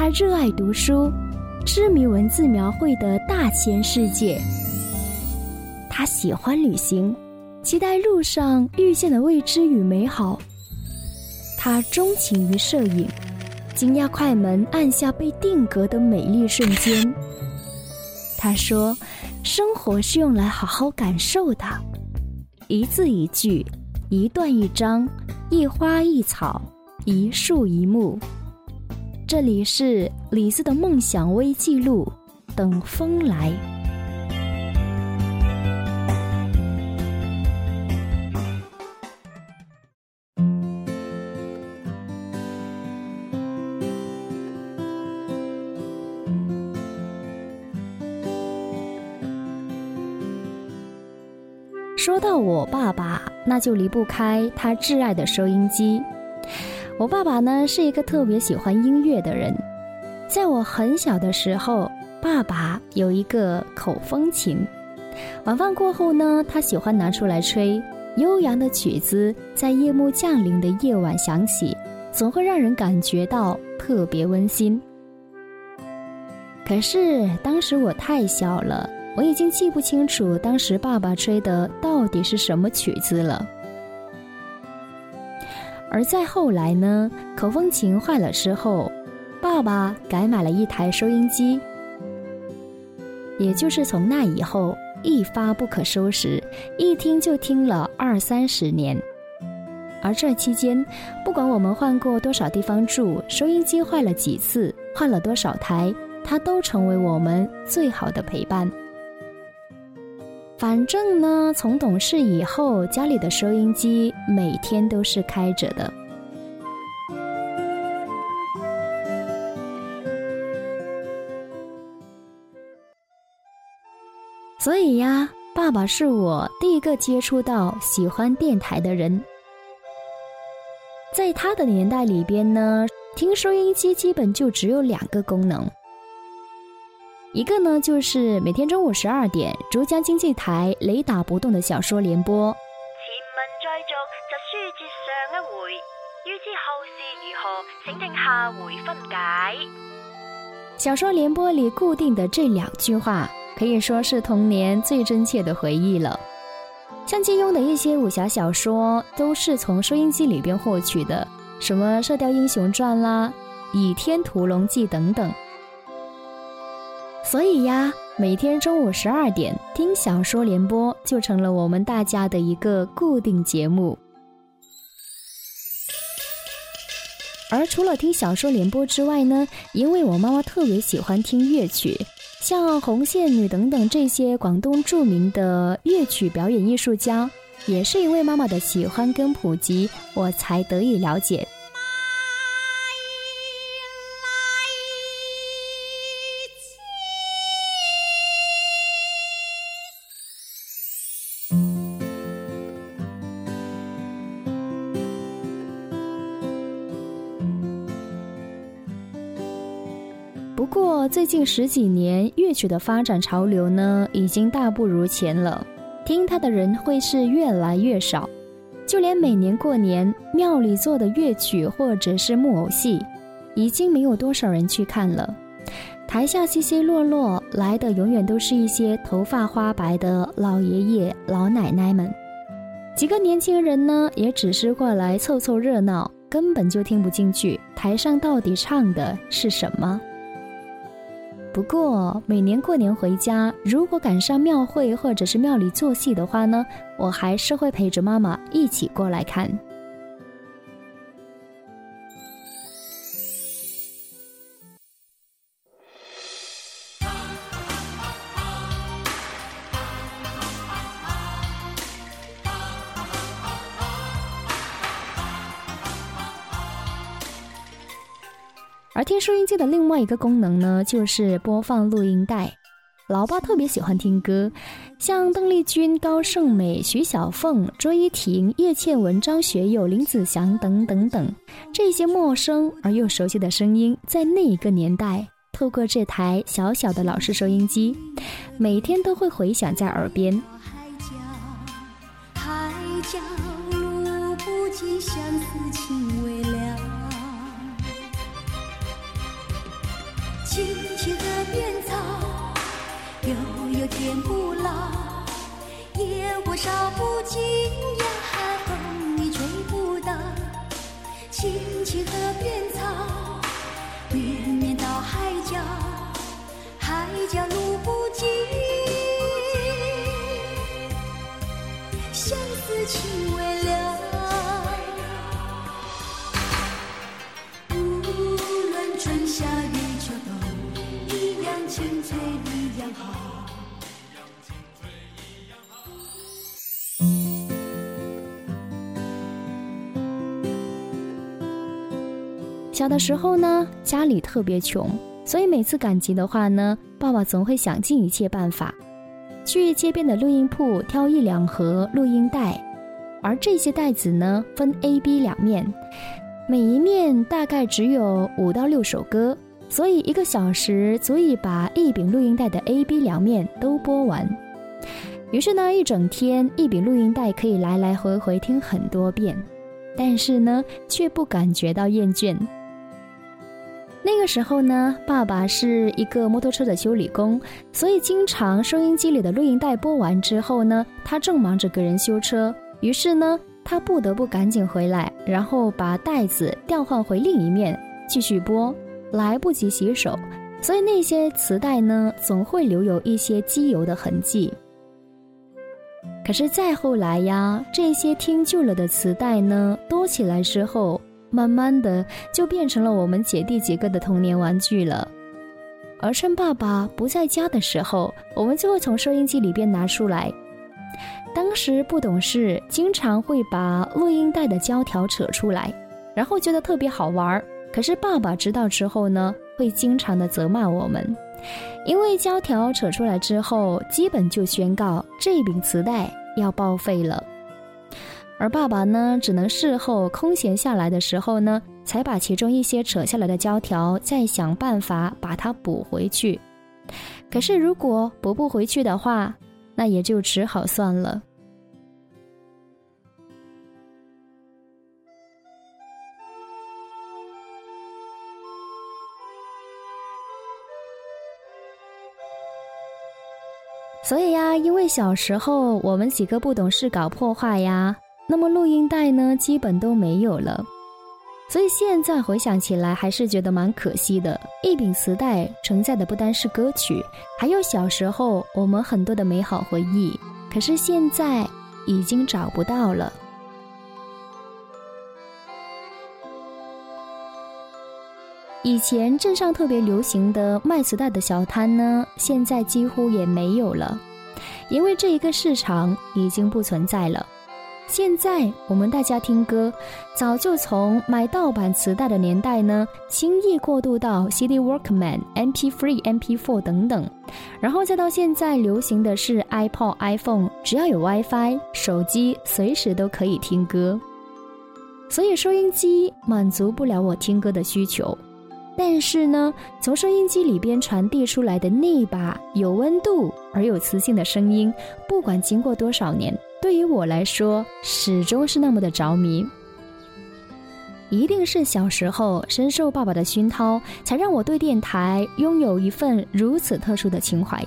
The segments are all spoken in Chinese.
他热爱读书，痴迷文字描绘的大千世界。他喜欢旅行，期待路上遇见的未知与美好。他钟情于摄影，惊讶快门按下被定格的美丽瞬间。他说：“生活是用来好好感受的，一字一句，一段一章，一花一草，一树一木。”这里是李子的梦想微记录，等风来。说到我爸爸，那就离不开他挚爱的收音机。我爸爸呢是一个特别喜欢音乐的人，在我很小的时候，爸爸有一个口风琴，晚饭过后呢，他喜欢拿出来吹，悠扬的曲子在夜幕降临的夜晚响起，总会让人感觉到特别温馨。可是当时我太小了。我已经记不清楚当时爸爸吹的到底是什么曲子了。而再后来呢，口风琴坏了之后，爸爸改买了一台收音机。也就是从那以后，一发不可收拾，一听就听了二三十年。而这期间，不管我们换过多少地方住，收音机坏了几次，换了多少台，它都成为我们最好的陪伴。反正呢，从懂事以后，家里的收音机每天都是开着的。所以呀，爸爸是我第一个接触到喜欢电台的人。在他的年代里边呢，听收音机基本就只有两个功能。一个呢，就是每天中午十二点，珠江经济台雷打不动的小说联播。前文再续，就书接上一回，欲知后事如何，请听下回分解。小说联播里固定的这两句话，可以说是童年最真切的回忆了。像金庸的一些武侠小说，都是从收音机里边获取的，什么《射雕英雄传》啦，《倚天屠龙记》等等。所以呀，每天中午十二点听小说联播就成了我们大家的一个固定节目。而除了听小说联播之外呢，因为我妈妈特别喜欢听乐曲，像红线女等等这些广东著名的乐曲表演艺术家，也是因为妈妈的喜欢跟普及，我才得以了解。最近十几年，乐曲的发展潮流呢，已经大不如前了。听它的人会是越来越少，就连每年过年庙里做的乐曲或者是木偶戏，已经没有多少人去看了。台下稀稀落落来的，永远都是一些头发花白的老爷爷老奶奶们，几个年轻人呢，也只是过来凑凑热闹，根本就听不进去台上到底唱的是什么。不过每年过年回家，如果赶上庙会或者是庙里做戏的话呢，我还是会陪着妈妈一起过来看。的另外一个功能呢，就是播放录音带。老爸特别喜欢听歌，像邓丽君、高胜美、徐小凤、卓依婷、叶倩文、张学友、林子祥等等等，这些陌生而又熟悉的声音，在那一个年代，透过这台小小的老式收音机，每天都会回响在耳边。海角，海角，路不尽，相思青青河边草，悠悠天不老。野火烧不小的时候呢，家里特别穷，所以每次赶集的话呢，爸爸总会想尽一切办法，去街边的录音铺挑一两盒录音带，而这些袋子呢，分 A、B 两面，每一面大概只有五到六首歌，所以一个小时足以把一柄录音带的 A、B 两面都播完。于是呢，一整天一柄录音带可以来来回回听很多遍，但是呢，却不感觉到厌倦。那个时候呢，爸爸是一个摩托车的修理工，所以经常收音机里的录音带播完之后呢，他正忙着给人修车，于是呢，他不得不赶紧回来，然后把袋子调换回另一面继续播，来不及洗手，所以那些磁带呢，总会留有一些机油的痕迹。可是再后来呀，这些听旧了的磁带呢，多起来之后。慢慢的就变成了我们姐弟几个的童年玩具了，而趁爸爸不在家的时候，我们就会从收音机里边拿出来。当时不懂事，经常会把录音带的胶条扯出来，然后觉得特别好玩儿。可是爸爸知道之后呢，会经常的责骂我们，因为胶条扯出来之后，基本就宣告这柄磁带要报废了。而爸爸呢，只能事后空闲下来的时候呢，才把其中一些扯下来的胶条再想办法把它补回去。可是如果补不回去的话，那也就只好算了。所以呀，因为小时候我们几个不懂事搞破坏呀。那么录音带呢，基本都没有了，所以现在回想起来，还是觉得蛮可惜的。一柄磁带承载的不单是歌曲，还有小时候我们很多的美好回忆。可是现在已经找不到了。以前镇上特别流行的卖磁带的小摊呢，现在几乎也没有了，因为这一个市场已经不存在了。现在我们大家听歌，早就从买盗版磁带的年代呢，轻易过渡到 CD Walkman、MP3、MP4 等等，然后再到现在流行的是 iPod、iPhone，只要有 WiFi，手机随时都可以听歌。所以收音机满足不了我听歌的需求，但是呢，从收音机里边传递出来的那把有温度而有磁性的声音，不管经过多少年。对于我来说，始终是那么的着迷。一定是小时候深受爸爸的熏陶，才让我对电台拥有一份如此特殊的情怀。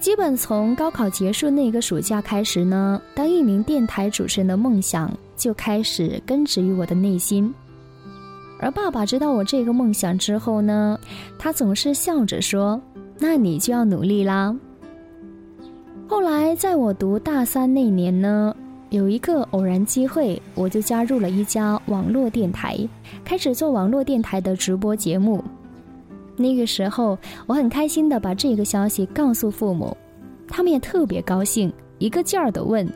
基本从高考结束那个暑假开始呢，当一名电台主持人的梦想就开始根植于我的内心。而爸爸知道我这个梦想之后呢，他总是笑着说：“那你就要努力啦。”后来，在我读大三那年呢，有一个偶然机会，我就加入了一家网络电台，开始做网络电台的直播节目。那个时候，我很开心的把这个消息告诉父母，他们也特别高兴，一个劲儿的问：“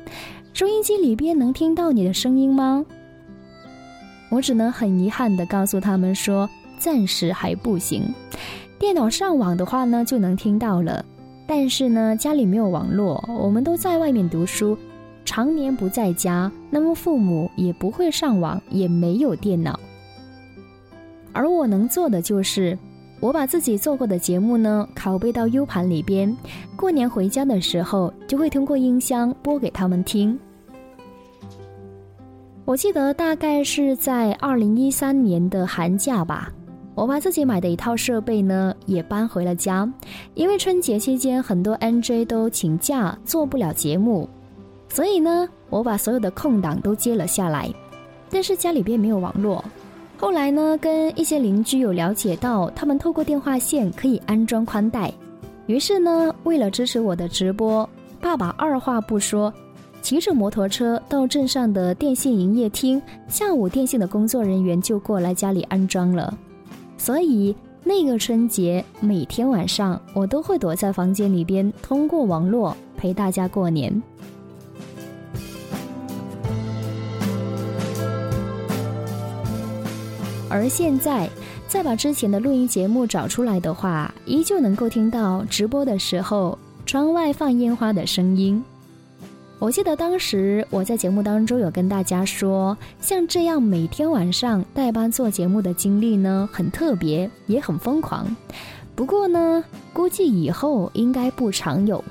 收音机里边能听到你的声音吗？”我只能很遗憾的告诉他们说：“暂时还不行，电脑上网的话呢，就能听到了。”但是呢，家里没有网络，我们都在外面读书，常年不在家，那么父母也不会上网，也没有电脑。而我能做的就是，我把自己做过的节目呢拷贝到 U 盘里边，过年回家的时候就会通过音箱播给他们听。我记得大概是在二零一三年的寒假吧。我把自己买的一套设备呢也搬回了家，因为春节期间很多 NJ 都请假做不了节目，所以呢我把所有的空档都接了下来。但是家里边没有网络，后来呢跟一些邻居有了解到，他们透过电话线可以安装宽带，于是呢为了支持我的直播，爸爸二话不说，骑着摩托车到镇上的电信营业厅，下午电信的工作人员就过来家里安装了。所以那个春节，每天晚上我都会躲在房间里边，通过网络陪大家过年。而现在，再把之前的录音节目找出来的话，依旧能够听到直播的时候窗外放烟花的声音。我记得当时我在节目当中有跟大家说，像这样每天晚上代班做节目的经历呢，很特别，也很疯狂。不过呢，估计以后应该不常有。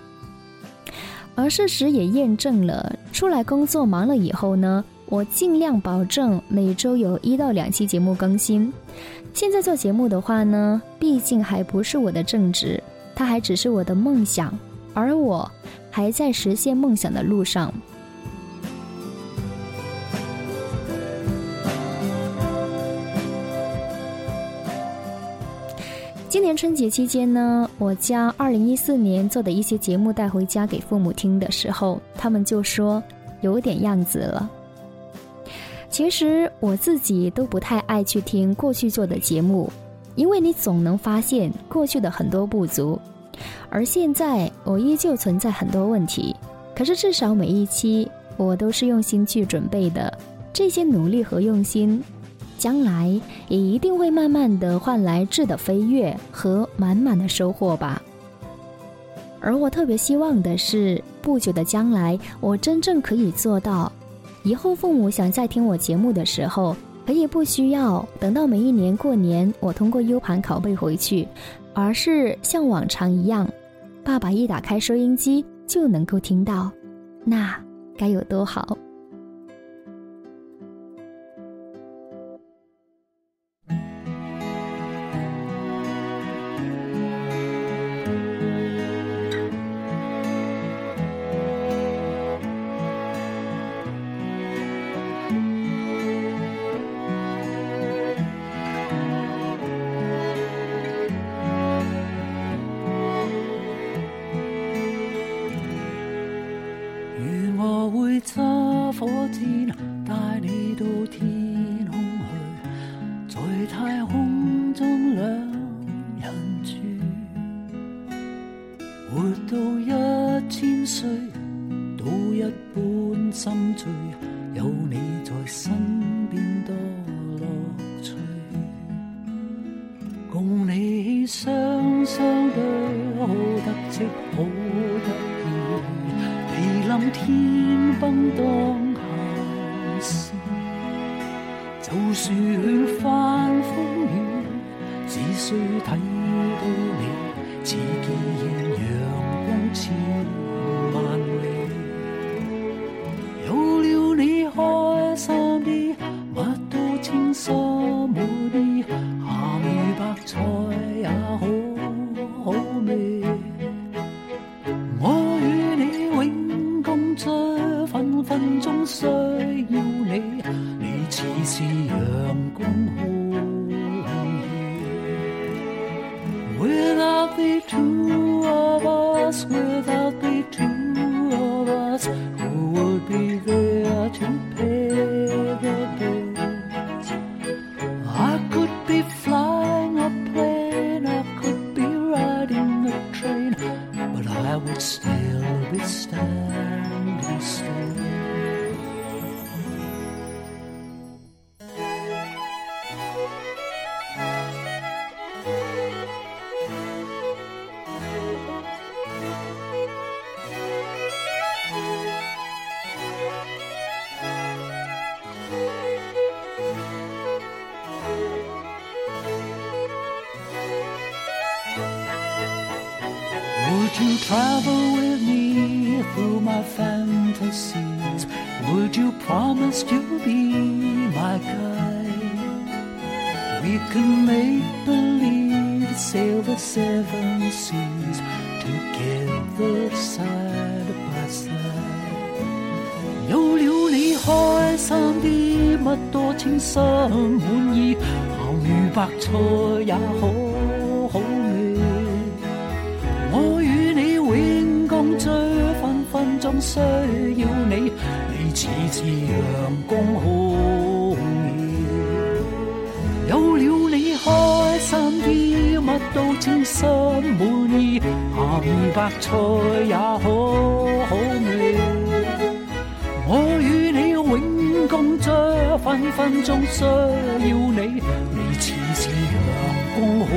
而事实也验证了，出来工作忙了以后呢，我尽量保证每周有一到两期节目更新。现在做节目的话呢，毕竟还不是我的正职，它还只是我的梦想，而我。还在实现梦想的路上。今年春节期间呢，我将二零一四年做的一些节目带回家给父母听的时候，他们就说有点样子了。其实我自己都不太爱去听过去做的节目，因为你总能发现过去的很多不足。而现在，我依旧存在很多问题，可是至少每一期我都是用心去准备的。这些努力和用心，将来也一定会慢慢的换来质的飞跃和满满的收获吧。而我特别希望的是，不久的将来，我真正可以做到，以后父母想再听我节目的时候，可以不需要等到每一年过年，我通过 U 盘拷贝回去。而是像往常一样，爸爸一打开收音机就能够听到，那该有多好！Would you travel with me through my fantasies? Would you promise to be my guide? We can make believe sail the seven seas together side by side。有了你開心啲，乜多稱心滿意，鹹魚白菜也好好味。需要你，你似似陽光空熱。有了你開心啲，乜都稱心满意，咸白菜也好好味。我與你永共聚，分分鐘需要你，你似似陽光空